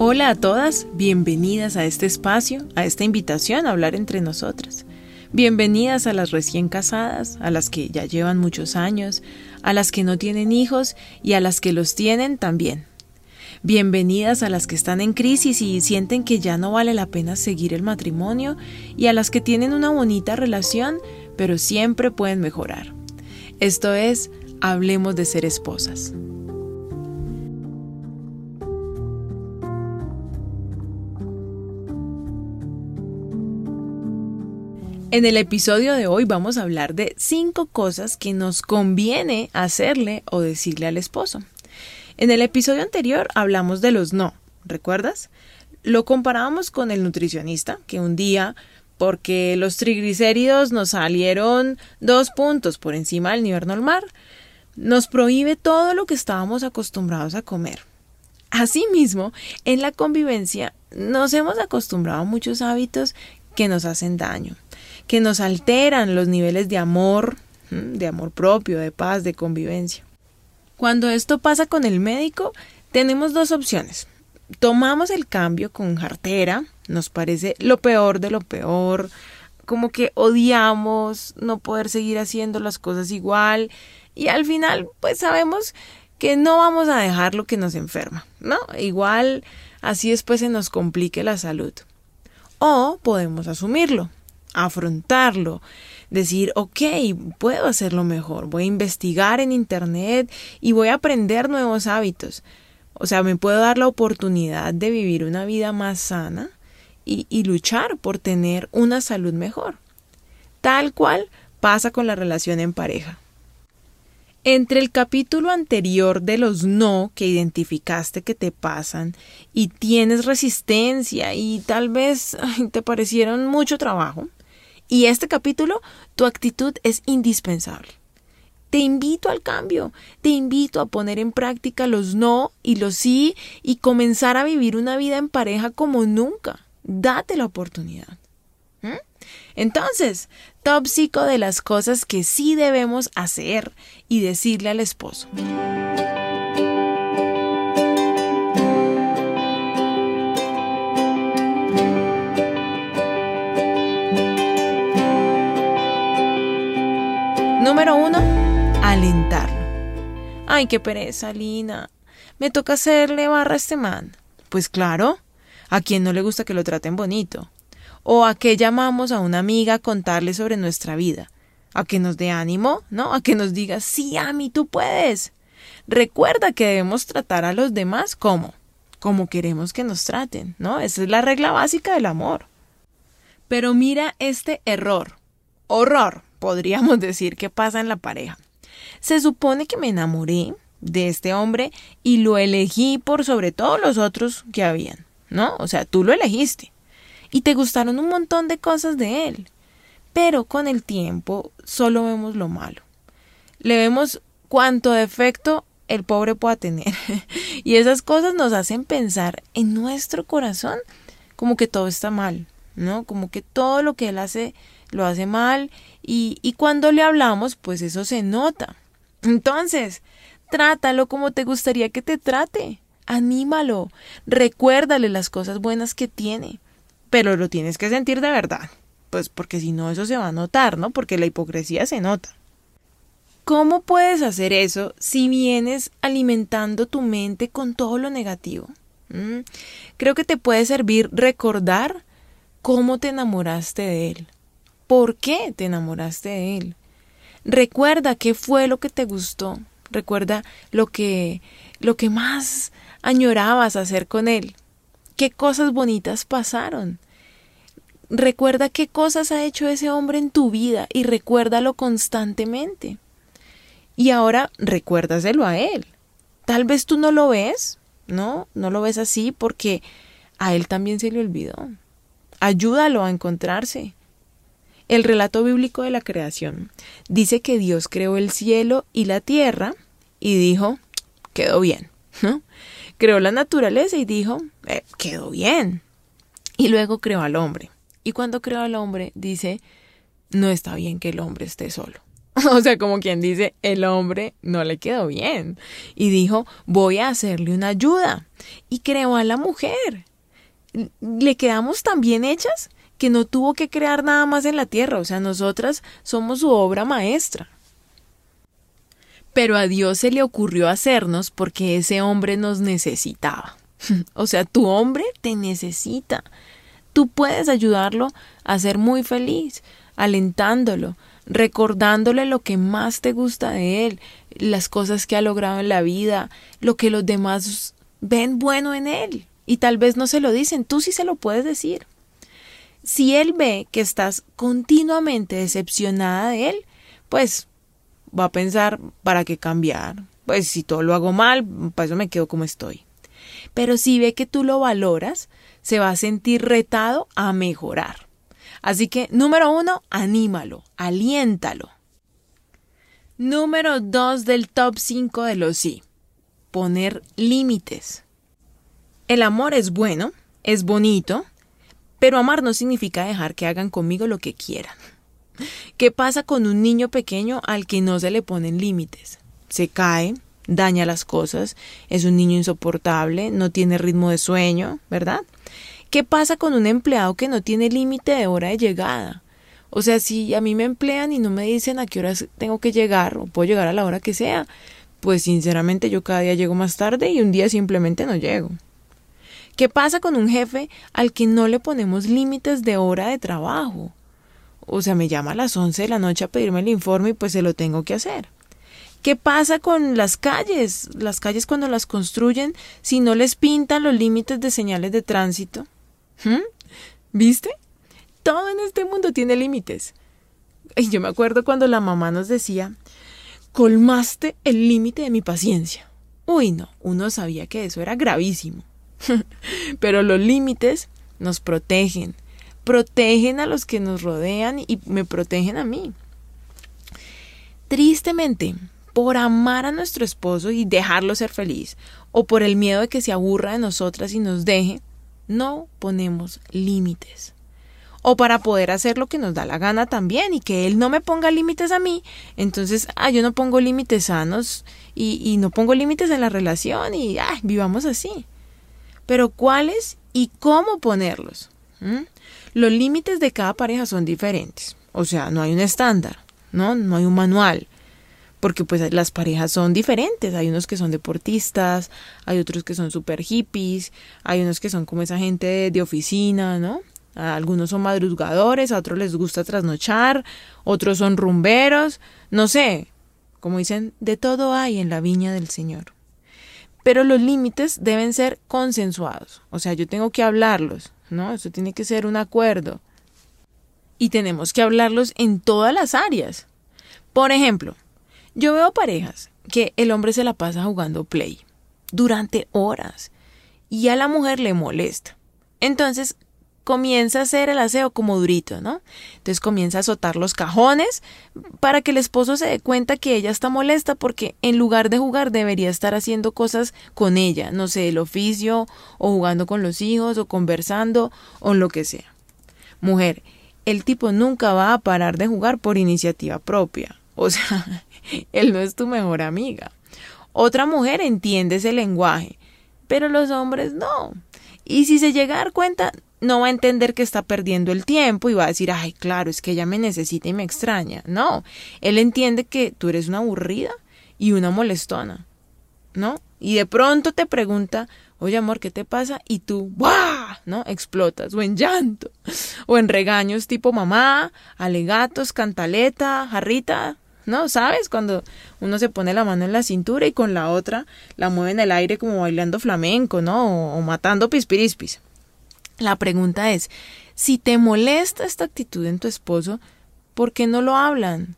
Hola a todas, bienvenidas a este espacio, a esta invitación a hablar entre nosotras. Bienvenidas a las recién casadas, a las que ya llevan muchos años, a las que no tienen hijos y a las que los tienen también. Bienvenidas a las que están en crisis y sienten que ya no vale la pena seguir el matrimonio y a las que tienen una bonita relación pero siempre pueden mejorar. Esto es, hablemos de ser esposas. En el episodio de hoy vamos a hablar de cinco cosas que nos conviene hacerle o decirle al esposo. En el episodio anterior hablamos de los no, ¿recuerdas? Lo comparábamos con el nutricionista, que un día, porque los triglicéridos nos salieron dos puntos por encima del nivel normal, nos prohíbe todo lo que estábamos acostumbrados a comer. Asimismo, en la convivencia nos hemos acostumbrado a muchos hábitos que nos hacen daño que nos alteran los niveles de amor, de amor propio, de paz, de convivencia. Cuando esto pasa con el médico, tenemos dos opciones. Tomamos el cambio con jartera, nos parece lo peor de lo peor, como que odiamos no poder seguir haciendo las cosas igual y al final pues sabemos que no vamos a dejar lo que nos enferma, ¿no? Igual así después se nos complique la salud. O podemos asumirlo, afrontarlo, decir, ok, puedo hacerlo mejor, voy a investigar en Internet y voy a aprender nuevos hábitos. O sea, me puedo dar la oportunidad de vivir una vida más sana y, y luchar por tener una salud mejor. Tal cual pasa con la relación en pareja. Entre el capítulo anterior de los no que identificaste que te pasan y tienes resistencia y tal vez te parecieron mucho trabajo, y este capítulo, tu actitud es indispensable. Te invito al cambio, te invito a poner en práctica los no y los sí y comenzar a vivir una vida en pareja como nunca. Date la oportunidad. ¿Mm? Entonces, top 5 de las cosas que sí debemos hacer y decirle al esposo. Alentarlo. Ay, qué pereza, Lina. Me toca hacerle barra a este man. Pues claro, a quien no le gusta que lo traten bonito. O a que llamamos a una amiga a contarle sobre nuestra vida. A que nos dé ánimo, ¿no? A que nos diga, sí, Ami, tú puedes. Recuerda que debemos tratar a los demás como, como queremos que nos traten, ¿no? Esa es la regla básica del amor. Pero mira este error. Horror podríamos decir que pasa en la pareja. Se supone que me enamoré de este hombre y lo elegí por sobre todos los otros que habían, ¿no? O sea, tú lo elegiste y te gustaron un montón de cosas de él. Pero con el tiempo solo vemos lo malo. Le vemos cuánto defecto el pobre pueda tener. y esas cosas nos hacen pensar en nuestro corazón como que todo está mal, ¿no? Como que todo lo que él hace lo hace mal y, y cuando le hablamos, pues eso se nota. Entonces, trátalo como te gustaría que te trate. Anímalo, recuérdale las cosas buenas que tiene, pero lo tienes que sentir de verdad, pues porque si no eso se va a notar, ¿no? Porque la hipocresía se nota. ¿Cómo puedes hacer eso si vienes alimentando tu mente con todo lo negativo? ¿Mm? Creo que te puede servir recordar cómo te enamoraste de él, por qué te enamoraste de él. Recuerda qué fue lo que te gustó. Recuerda lo que lo que más añorabas hacer con él. Qué cosas bonitas pasaron. Recuerda qué cosas ha hecho ese hombre en tu vida y recuérdalo constantemente. Y ahora recuérdaselo a él. Tal vez tú no lo ves, ¿no? No lo ves así porque a él también se le olvidó. Ayúdalo a encontrarse. El relato bíblico de la creación dice que Dios creó el cielo y la tierra y dijo, quedó bien. Creó la naturaleza y dijo, eh, quedó bien. Y luego creó al hombre. Y cuando creó al hombre, dice, no está bien que el hombre esté solo. O sea, como quien dice, el hombre no le quedó bien. Y dijo, voy a hacerle una ayuda. Y creó a la mujer. Le quedamos tan bien hechas que no tuvo que crear nada más en la tierra. O sea, nosotras somos su obra maestra. Pero a Dios se le ocurrió hacernos porque ese hombre nos necesitaba. o sea, tu hombre te necesita. Tú puedes ayudarlo a ser muy feliz, alentándolo, recordándole lo que más te gusta de él, las cosas que ha logrado en la vida, lo que los demás ven bueno en él. Y tal vez no se lo dicen, tú sí se lo puedes decir. Si él ve que estás continuamente decepcionada de él, pues va a pensar, ¿para qué cambiar? Pues si todo lo hago mal, para eso me quedo como estoy. Pero si ve que tú lo valoras, se va a sentir retado a mejorar. Así que, número uno, anímalo, aliéntalo. Número dos del top 5 de los sí. Poner límites. El amor es bueno, es bonito, pero amar no significa dejar que hagan conmigo lo que quieran. ¿Qué pasa con un niño pequeño al que no se le ponen límites? Se cae, daña las cosas, es un niño insoportable, no tiene ritmo de sueño, ¿verdad? ¿Qué pasa con un empleado que no tiene límite de hora de llegada? O sea, si a mí me emplean y no me dicen a qué horas tengo que llegar o puedo llegar a la hora que sea, pues sinceramente yo cada día llego más tarde y un día simplemente no llego. ¿Qué pasa con un jefe al que no le ponemos límites de hora de trabajo? O sea, me llama a las 11 de la noche a pedirme el informe y pues se lo tengo que hacer. ¿Qué pasa con las calles? Las calles cuando las construyen, si no les pintan los límites de señales de tránsito. ¿Mm? ¿Viste? Todo en este mundo tiene límites. Y yo me acuerdo cuando la mamá nos decía, colmaste el límite de mi paciencia. Uy, no, uno sabía que eso era gravísimo. Pero los límites nos protegen, protegen a los que nos rodean y me protegen a mí. Tristemente, por amar a nuestro esposo y dejarlo ser feliz, o por el miedo de que se aburra de nosotras y nos deje, no ponemos límites. O para poder hacer lo que nos da la gana también y que él no me ponga límites a mí, entonces, ah, yo no pongo límites sanos y, no pongo límites en la relación y, ah, vivamos así. Pero ¿cuáles y cómo ponerlos? ¿Mm? Los límites de cada pareja son diferentes. O sea, no hay un estándar, ¿no? No hay un manual porque pues las parejas son diferentes, hay unos que son deportistas, hay otros que son super hippies, hay unos que son como esa gente de, oficina, ¿no? algunos son madrugadores, a otros les gusta trasnochar, otros son rumberos, no sé, como dicen, de todo hay en la viña del Señor. Pero los límites deben ser consensuados, o sea, yo tengo que hablarlos, ¿no? Eso tiene que ser un acuerdo. Y tenemos que hablarlos en todas las áreas. Por ejemplo, yo veo parejas que el hombre se la pasa jugando play durante horas y a la mujer le molesta. Entonces comienza a hacer el aseo como durito, ¿no? Entonces comienza a azotar los cajones para que el esposo se dé cuenta que ella está molesta porque en lugar de jugar debería estar haciendo cosas con ella, no sé, el oficio o jugando con los hijos o conversando o lo que sea. Mujer, el tipo nunca va a parar de jugar por iniciativa propia. O sea, él no es tu mejor amiga. Otra mujer entiende ese lenguaje, pero los hombres no. Y si se llega a dar cuenta, no va a entender que está perdiendo el tiempo y va a decir, ay, claro, es que ella me necesita y me extraña. No, él entiende que tú eres una aburrida y una molestona, ¿no? Y de pronto te pregunta, oye amor, ¿qué te pasa? Y tú, ¡buah! ¿no? Explotas, o en llanto, o en regaños tipo mamá, alegatos, cantaleta, jarrita, ¿no? ¿Sabes? Cuando uno se pone la mano en la cintura y con la otra la mueve en el aire como bailando flamenco, ¿no? O, matando pispirispis. La pregunta es, si te molesta esta actitud en tu esposo, ¿por qué no lo hablan?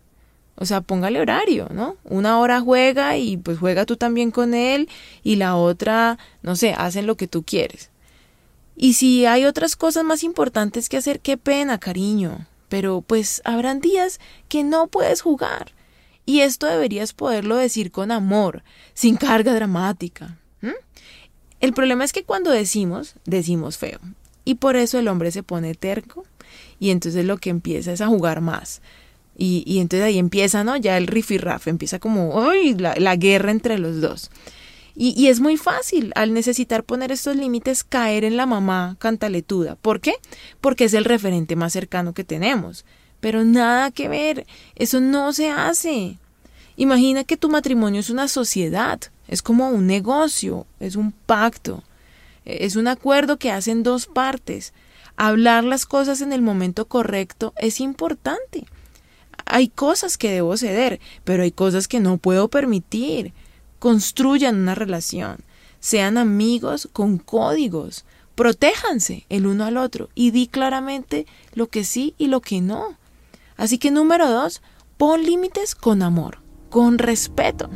O sea, póngale horario, ¿no? Una hora juega y pues juega tú también con él y la otra, no sé, hacen lo que tú quieres. Y si hay otras cosas más importantes que hacer, qué pena, cariño. Pero pues habrán días que no puedes jugar. Y esto deberías poderlo decir con amor, sin carga dramática. El problema es que cuando decimos, decimos feo. Y por eso el hombre se pone terco y entonces lo que empieza es a jugar más. Y, y entonces ahí empieza, ¿no? Ya el rifirrafe, empieza como, ¡ay! La, la guerra entre los dos. Y, y, es muy fácil al necesitar poner estos límites caer en la mamá cantaletuda. ¿Por qué? Porque es el referente más cercano que tenemos. Pero nada que ver, eso no se hace. Imagina que tu matrimonio es una sociedad, es como un negocio, es un pacto, es un acuerdo que hacen dos partes. Hablar las cosas en el momento correcto es importante. Hay cosas que debo ceder, pero hay cosas que no puedo permitir. Construyan una relación, sean amigos con códigos, protéjanse el uno al otro y di claramente lo que sí y lo que no. Así que número dos, pon límites con amor, con respeto.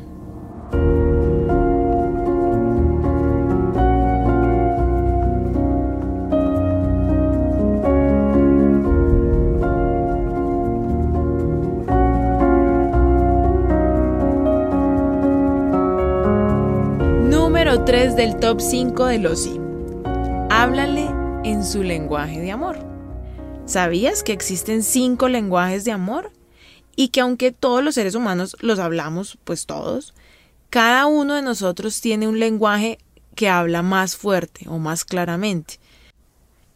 3 del top 5 de los sí. Háblale en su lenguaje de amor. ¿Sabías que existen cinco lenguajes de amor? Y que aunque todos los seres humanos los hablamos, pues todos, cada uno de nosotros tiene un lenguaje que habla más fuerte o más claramente.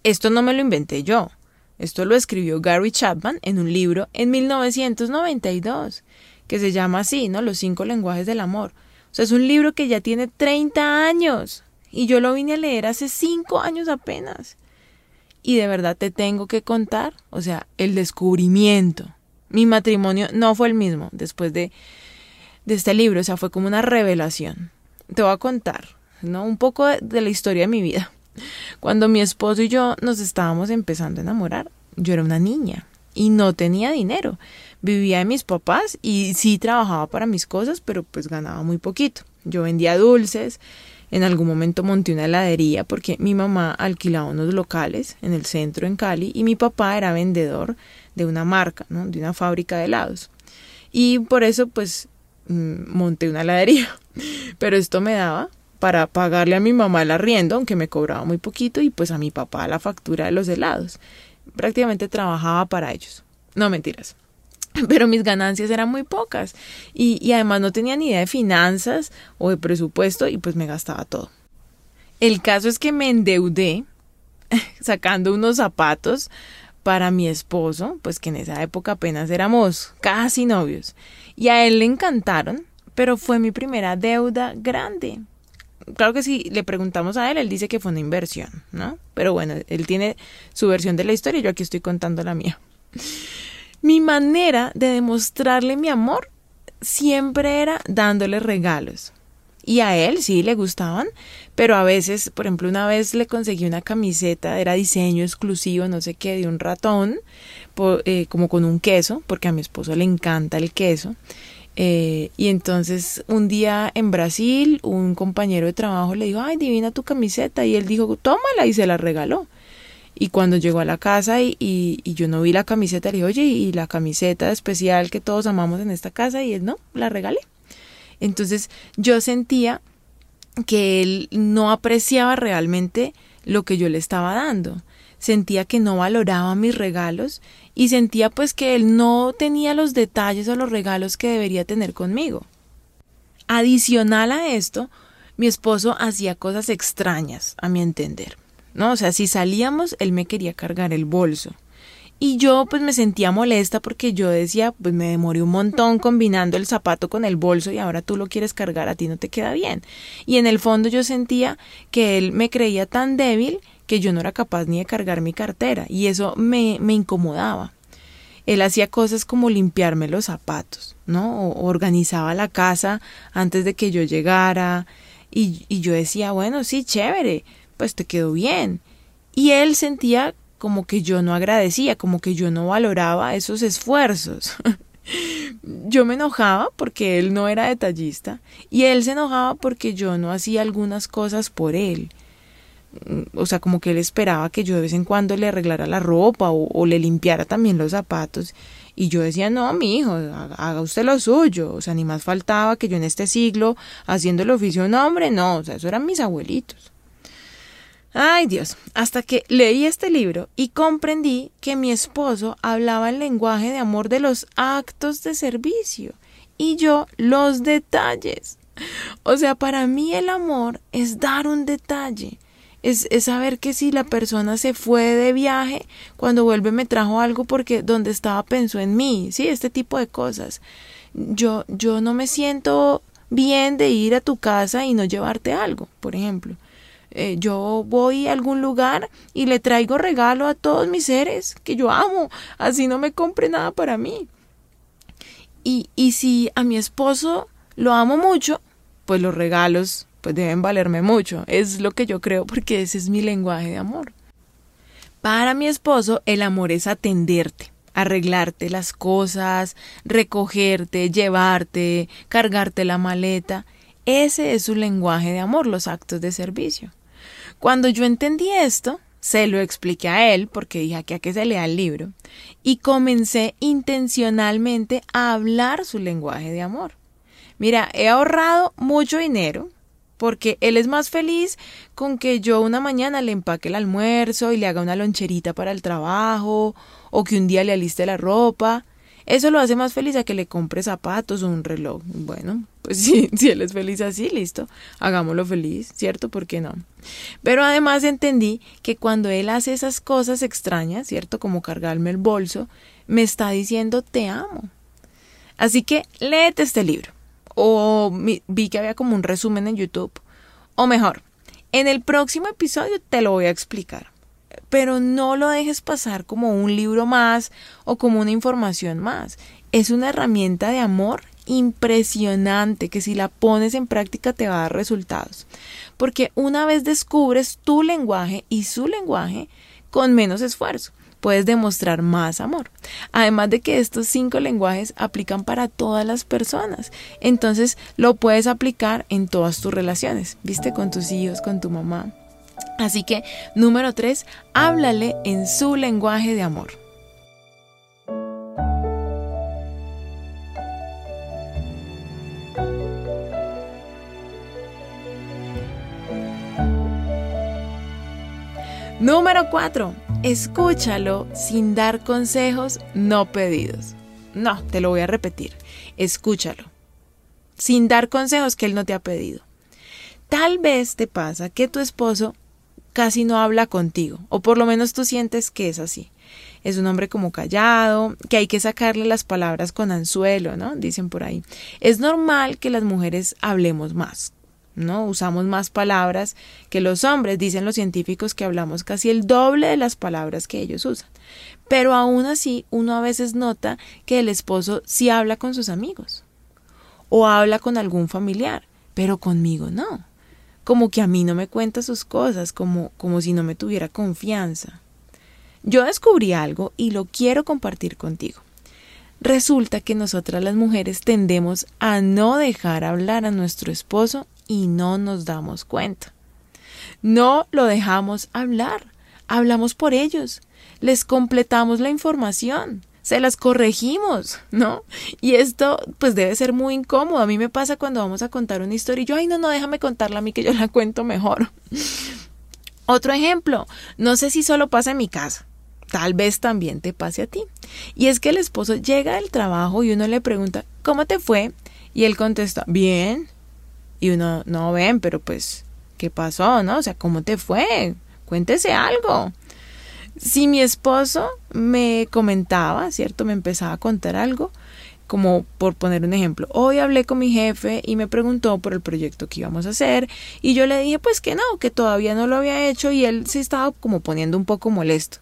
Esto no me lo inventé yo. Esto lo escribió Gary Chapman en un libro en 1992, que se llama así, ¿no? Los cinco lenguajes del amor. O sea, es un libro que ya tiene 30 años. Y yo lo vine a leer hace cinco años apenas y de verdad te tengo que contar, o sea, el descubrimiento. Mi matrimonio no fue el mismo después de, de este libro, o sea, fue como una revelación. Te voy a contar, ¿no? Un poco de, la historia de mi vida. Cuando mi esposo y yo nos estábamos empezando a enamorar, yo era una niña y no tenía dinero. Vivía de mis papás y sí trabajaba para mis cosas, pero pues ganaba muy poquito. Yo vendía dulces, en algún momento monté una heladería porque mi mamá alquilaba unos locales en el centro en Cali y mi papá era vendedor de una marca, ¿no? de una fábrica de helados. Y por eso pues mm, monté una heladería. Pero esto me daba para pagarle a mi mamá el arriendo, aunque me cobraba muy poquito, y pues a mi papá la factura de los helados. Prácticamente trabajaba para ellos. No mentiras. pero mis ganancias eran muy pocas y, y además no tenía ni idea de finanzas o de presupuesto y pues me gastaba todo. El caso es que me endeudé sacando unos zapatos para mi esposo, pues que en esa época apenas éramos casi novios, y a él le encantaron, pero fue mi primera deuda grande. Claro que si le preguntamos a él, él dice que fue una inversión, ¿no? Pero bueno, él tiene su versión de la historia y yo aquí estoy contando la mía. Mi manera de demostrarle mi amor siempre era dándole regalos. Y a él sí le gustaban, pero a veces, por ejemplo, una vez le conseguí una camiseta, era diseño exclusivo, no sé qué, de un ratón, eh, como con un queso, porque a mi esposo le encanta el queso. Eh, y entonces un día en Brasil, un compañero de trabajo le dijo, ay, divina tu camiseta, y él dijo, tómala, y se la regaló. Y cuando llegó a la casa y, yo no vi la camiseta, le dije, oye, y la camiseta especial que todos amamos en esta casa, y él no, la regalé. Entonces yo sentía que él no apreciaba realmente lo que yo le estaba dando. Sentía que no valoraba mis regalos y sentía pues que él no tenía los detalles o los regalos que debería tener conmigo. Adicional a esto, mi esposo hacía cosas extrañas, a mi entender. ¿No? O sea, si salíamos, él me quería cargar el bolso. Y yo pues me sentía molesta porque yo decía, pues me demoré un montón combinando el zapato con el bolso y ahora tú lo quieres cargar, a ti no te queda bien. Y en el fondo yo sentía que él me creía tan débil que yo no era capaz ni de cargar mi cartera y eso me, me incomodaba. Él hacía cosas como limpiarme los zapatos, ¿no? O organizaba la casa antes de que yo llegara y, y yo decía, bueno, sí, chévere, pues te quedó bien. Y él sentía como que yo no agradecía, como que yo no valoraba esos esfuerzos. yo me enojaba porque él no era detallista y él se enojaba porque yo no hacía algunas cosas por él. O sea, como que él esperaba que yo de vez en cuando le arreglara la ropa o, le limpiara también los zapatos. Y yo decía, no, mi hijo, haga usted lo suyo. O sea, ni más faltaba que yo en este siglo, haciendo el oficio un hombre, no, o sea, eso eran mis abuelitos. Ay Dios, hasta que leí este libro y comprendí que mi esposo hablaba el lenguaje de amor de los actos de servicio y yo los detalles. O sea, para mí el amor es dar un detalle, es, saber que si la persona se fue de viaje, cuando vuelve me trajo algo porque donde estaba pensó en mí, sí, este tipo de cosas. Yo, yo no me siento bien de ir a tu casa y no llevarte algo, por ejemplo. Eh, yo voy a algún lugar y le traigo regalo a todos mis seres que yo amo, así no me compre nada para mí. Y, y si a mi esposo lo amo mucho, pues los regalos pues deben valerme mucho. Es lo que yo creo porque ese es mi lenguaje de amor. Para mi esposo, el amor es atenderte, arreglarte las cosas, recogerte, llevarte, cargarte la maleta. Ese es su lenguaje de amor, los actos de servicio. Cuando yo entendí esto, se lo expliqué a él porque dije aquí a que se lea el libro y comencé intencionalmente a hablar su lenguaje de amor. Mira, he ahorrado mucho dinero porque él es más feliz con que yo una mañana le empaque el almuerzo y le haga una loncherita para el trabajo, o que un día le aliste la ropa. Eso lo hace más feliz a que le compre zapatos o un reloj. Bueno, pues sí, si él es feliz así, listo, hagámoslo feliz, ¿cierto? ¿Por qué no? Pero además entendí que cuando él hace esas cosas extrañas, ¿cierto? Como cargarme el bolso, me está diciendo te amo. Así que léete este libro o vi que había como un resumen en YouTube. O mejor, en el próximo episodio te lo voy a explicar. Pero no lo dejes pasar como un libro más o como una información más. Es una herramienta de amor impresionante que si la pones en práctica te va a dar resultados. Porque una vez descubres tu lenguaje y su lenguaje con menos esfuerzo puedes demostrar más amor. Además de que estos cinco lenguajes aplican para todas las personas. Entonces lo puedes aplicar en todas tus relaciones, viste, con tus hijos, con tu mamá. Así que, número tres, háblale en su lenguaje de amor. Número 4. Escúchalo sin dar consejos no pedidos. No, te lo voy a repetir. Escúchalo. Sin dar consejos que él no te ha pedido. Tal vez te pasa que tu esposo casi no habla contigo, o por lo menos tú sientes que es así. Es un hombre como callado, que hay que sacarle las palabras con anzuelo, ¿no? Dicen por ahí. Es normal que las mujeres hablemos más, ¿no? Usamos más palabras que los hombres, dicen los científicos que hablamos casi el doble de las palabras que ellos usan. Pero aún así, uno a veces nota que el esposo sí habla con sus amigos o habla con algún familiar, pero conmigo no. Como que a mí no me cuenta sus cosas, como, como si no me tuviera confianza. Yo descubrí algo y lo quiero compartir contigo. Resulta que nosotras las mujeres tendemos a no dejar hablar a nuestro esposo y no nos damos cuenta. No lo dejamos hablar, hablamos por ellos, les completamos la información, se las corregimos, ¿no? Y esto pues debe ser muy incómodo. A mí me pasa cuando vamos a contar una historia y yo, ay, no, no, déjame contarla a mí que yo la cuento mejor. Otro ejemplo, no sé si solo pasa en mi casa, tal vez también te pase a ti. Y es que el esposo llega del trabajo y uno le pregunta, ¿cómo te fue? Y él contesta, bien. Y uno, no ven, pero pues, ¿qué pasó? ¿No? O sea, ¿cómo te fue? Cuéntese algo. Si mi esposo me comentaba, ¿cierto? Me empezaba a contar algo, como por poner un ejemplo, hoy hablé con mi jefe y me preguntó por el proyecto que íbamos a hacer y yo le dije pues que no, que todavía no lo había hecho y él se estaba como poniendo un poco molesto.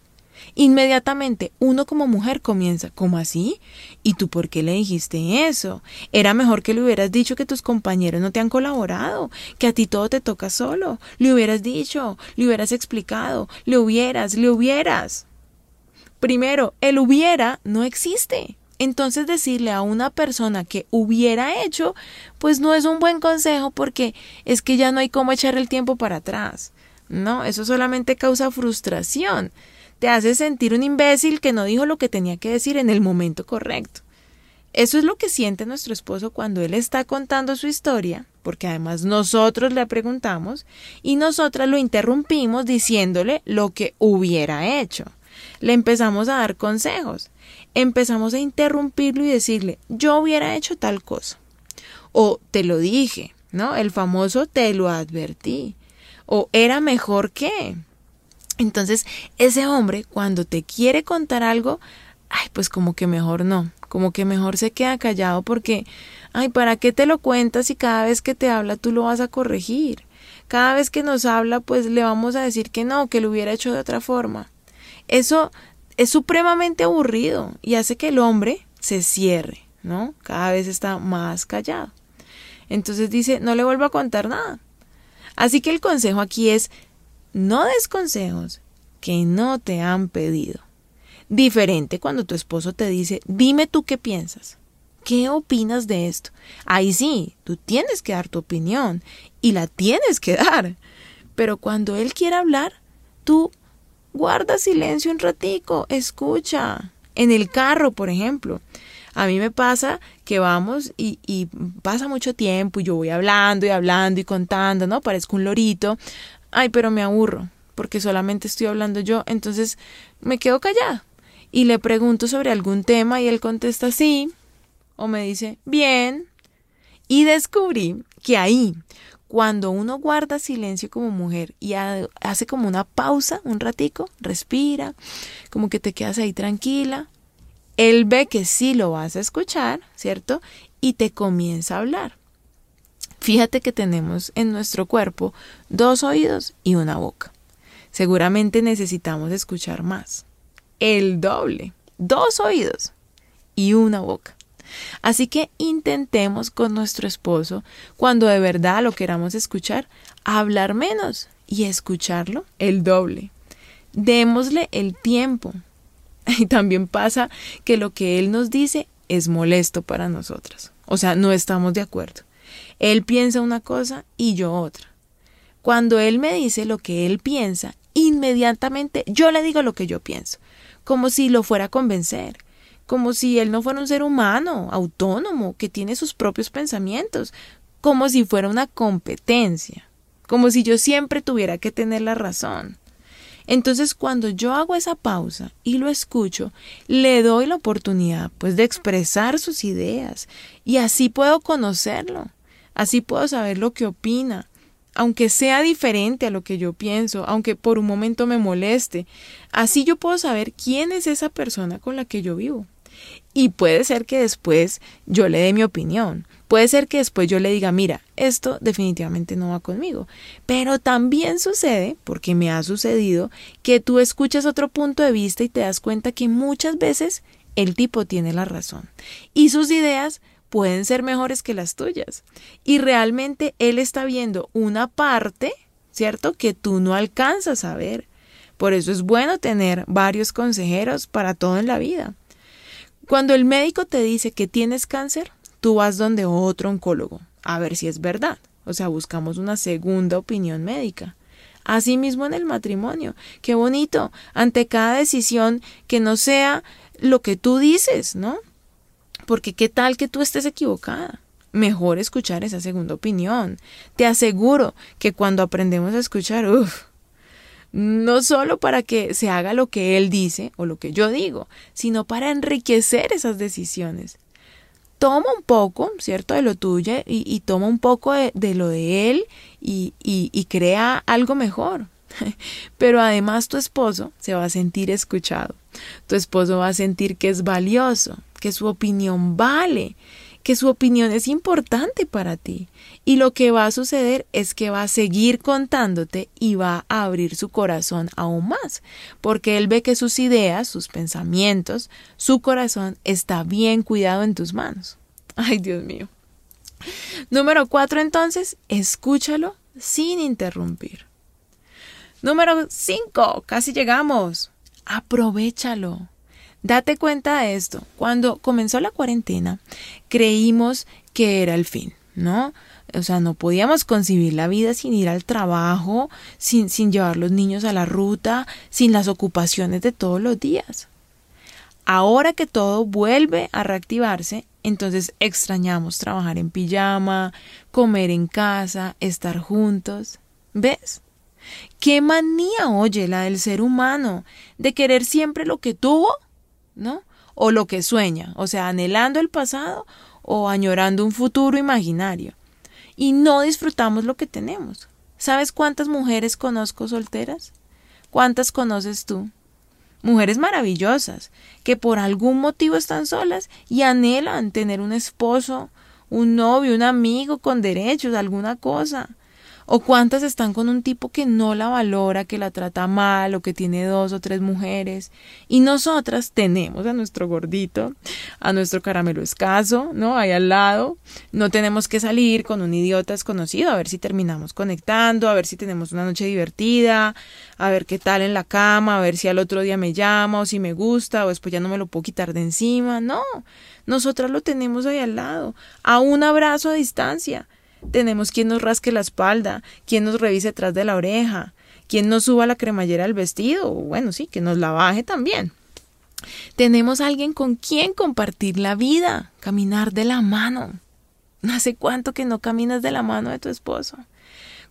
Inmediatamente uno como mujer comienza, ¿cómo así? ¿Y tú por qué le dijiste eso? Era mejor que le hubieras dicho que tus compañeros no te han colaborado, que a ti todo te toca solo. Le hubieras dicho, le hubieras explicado, le hubieras, le hubieras. Primero, el hubiera no existe. Entonces decirle a una persona que hubiera hecho, pues no es un buen consejo porque es que ya no hay cómo echar el tiempo para atrás. No, eso solamente causa frustración te hace sentir un imbécil que no dijo lo que tenía que decir en el momento correcto. Eso es lo que siente nuestro esposo cuando él está contando su historia, porque además nosotros le preguntamos y nosotras lo interrumpimos diciéndole lo que hubiera hecho. Le empezamos a dar consejos, empezamos a interrumpirlo y decirle, yo hubiera hecho tal cosa. O te lo dije, ¿no? El famoso te lo advertí. O era mejor que. Entonces, ese hombre, cuando te quiere contar algo, ay, pues como que mejor no, como que mejor se queda callado porque, ay, ¿para qué te lo cuentas si cada vez que te habla tú lo vas a corregir? Cada vez que nos habla, pues le vamos a decir que no, que lo hubiera hecho de otra forma. Eso es supremamente aburrido y hace que el hombre se cierre, ¿no? Cada vez está más callado. Entonces dice, no le vuelvo a contar nada. Así que el consejo aquí es, no des consejos que no te han pedido. Diferente cuando tu esposo te dice, dime tú qué piensas. ¿Qué opinas de esto? Ahí sí, tú tienes que dar tu opinión y la tienes que dar. Pero cuando él quiere hablar, tú guarda silencio un ratico, escucha. En el carro, por ejemplo. A mí me pasa que vamos y, y, pasa mucho tiempo y yo voy hablando y hablando y contando, ¿no? Parezco un lorito. Ay, pero me aburro porque solamente estoy hablando yo. Entonces me quedo callada y le pregunto sobre algún tema y él contesta sí o me dice bien. Y descubrí que ahí, cuando uno guarda silencio como mujer y hace como una pausa, un ratico, respira, como que te quedas ahí tranquila, él ve que sí lo vas a escuchar, ¿cierto? Y te comienza a hablar. Fíjate que tenemos en nuestro cuerpo dos oídos y una boca. Seguramente necesitamos escuchar más. El doble. Dos oídos y una boca. Así que intentemos con nuestro esposo, cuando de verdad lo queramos escuchar, hablar menos y escucharlo el doble. Démosle el tiempo, Y también pasa que lo que Él nos dice es molesto para nosotras. O sea, no estamos de acuerdo. Él piensa una cosa y yo otra. Cuando Él me dice lo que Él piensa, inmediatamente yo le digo lo que yo pienso, como si lo fuera a convencer, como si Él no fuera un ser humano, autónomo, que tiene sus propios pensamientos, como si fuera una competencia, como si yo siempre tuviera que tener la razón. Entonces cuando yo hago esa pausa y lo escucho, le doy la oportunidad pues de expresar sus ideas y así puedo conocerlo, así puedo saber lo que opina, aunque sea diferente a lo que yo pienso, aunque por un momento me moleste, así yo puedo saber quién es esa persona con la que yo vivo. Y puede ser que después yo le dé mi opinión, Puede ser que después yo le diga, mira, esto definitivamente no va conmigo. Pero también sucede, porque me ha sucedido, que tú escuchas otro punto de vista y te das cuenta que muchas veces el tipo tiene la razón. Y sus ideas pueden ser mejores que las tuyas. Y realmente él está viendo una parte, ¿cierto?, que tú no alcanzas a ver. Por eso es bueno tener varios consejeros para todo en la vida. Cuando el médico te dice que tienes cáncer, tú vas donde otro oncólogo a ver si es verdad. O sea, buscamos una segunda opinión médica. Asimismo en el matrimonio. Qué bonito. Ante cada decisión que no sea lo que tú dices, ¿no? Porque qué tal que tú estés equivocada. Mejor escuchar esa segunda opinión. Te aseguro que cuando aprendemos a escuchar, uff, no solo para que se haga lo que él dice o lo que yo digo, sino para enriquecer esas decisiones toma un poco, ¿cierto?, de lo tuyo y, toma un poco de, lo de él y, y crea algo mejor. Pero además tu esposo se va a sentir escuchado. Tu esposo va a sentir que es valioso, que su opinión vale, que su opinión es importante para ti. Y lo que va a suceder es que va a seguir contándote y va a abrir su corazón aún más, porque él ve que sus ideas, sus pensamientos, su corazón está bien cuidado en tus manos. Ay, Dios mío. Número cuatro, entonces, escúchalo sin interrumpir. Número cinco, casi llegamos. Aprovechalo. Date cuenta de esto. Cuando comenzó la cuarentena, creímos que era el fin, ¿no? O sea, no podíamos concebir la vida sin ir al trabajo, sin, sin llevar los niños a la ruta, sin las ocupaciones de todos los días. Ahora que todo vuelve a reactivarse, Entonces extrañamos trabajar en pijama, comer en casa, estar juntos. ¿Ves? Qué manía, oye, la del ser humano, de querer siempre lo que tuvo, ¿no? O lo que sueña, o sea, anhelando el pasado o añorando un futuro imaginario. Y no disfrutamos lo que tenemos. ¿Sabes cuántas mujeres conozco solteras? ¿Cuántas conoces tú? Mujeres maravillosas, que por algún motivo están solas y anhelan tener un esposo, un novio, un amigo con derechos, alguna cosa. ¿O cuántas están con un tipo que no la valora, que la trata mal o que tiene dos o tres mujeres? Y nosotras tenemos a nuestro gordito, a nuestro caramelo escaso, ¿no? Ahí al lado. No tenemos que salir con un idiota desconocido a ver si terminamos conectando, a ver si tenemos una noche divertida, a ver qué tal en la cama, a ver si al otro día me llama o si me gusta o después ya no me lo puedo quitar de encima. No, nosotras lo tenemos ahí al lado, a un abrazo a distancia tenemos quien nos rasque la espalda, quien nos revise detrás de la oreja, quien nos suba la cremallera del vestido, o bueno, sí, que nos la baje también. Tenemos alguien con quien compartir la vida, caminar de la mano. ¿Hace cuánto que no caminas de la mano de tu esposo?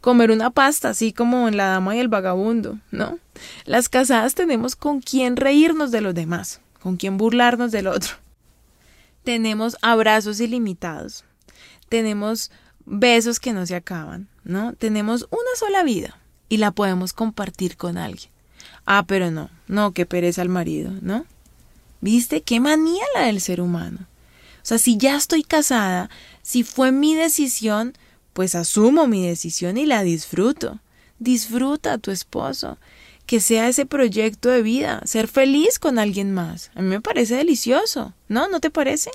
Comer una pasta, así como en La Dama y el Vagabundo, ¿no? Las casadas tenemos con quien reírnos de los demás, con quien burlarnos del otro. Tenemos abrazos ilimitados. Tenemos besos que no se acaban, ¿no? Tenemos una sola vida y la podemos compartir con alguien. Ah, pero no, no, que pereza al marido, ¿no? ¿Viste? Qué manía la del ser humano. O sea, si ya estoy casada, si fue mi decisión, pues asumo mi decisión y la disfruto. Disfruta a tu esposo, que sea ese proyecto de vida, ser feliz con alguien más. A mí me parece delicioso, ¿no? ¿No te parece?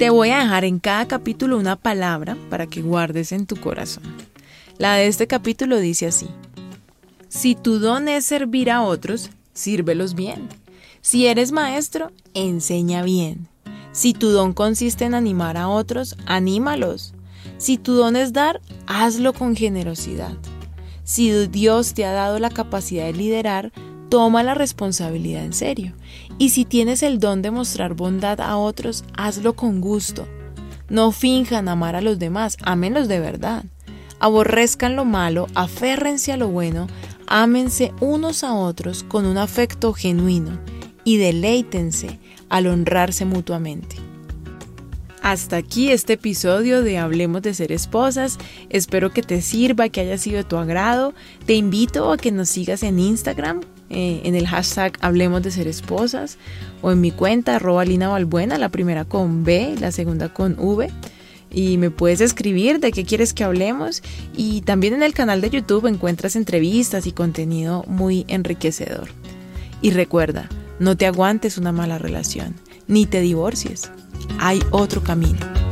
Te voy a dejar en cada capítulo una palabra para que guardes en tu corazón. La de este capítulo dice así. Si tu don es servir a otros, sírvelos bien. Si eres maestro, enseña bien. Si tu don consiste en animar a otros, anímalos. Si tu don es dar, hazlo con generosidad. Si Dios te ha dado la capacidad de liderar, toma la responsabilidad en serio. Y si tienes el don de mostrar bondad a otros, hazlo con gusto. No finjan amar a los demás, ámenlos de verdad. Aborrezcan lo malo, aférrense a lo bueno, ámense unos a otros con un afecto genuino y deleítense al honrarse mutuamente. Hasta aquí este episodio de Hablemos de ser esposas. Espero que te sirva, que haya sido de tu agrado. Te invito a que nos sigas en Instagram eh, en el hashtag Hablemos de ser esposas o en mi cuenta arroba Lina Balbuena, la primera con B, la segunda con V. Y me puedes escribir de qué quieres que hablemos. Y también en el canal de YouTube encuentras entrevistas y contenido muy enriquecedor. Y recuerda, no te aguantes una mala relación, ni te divorcies. Hay otro camino.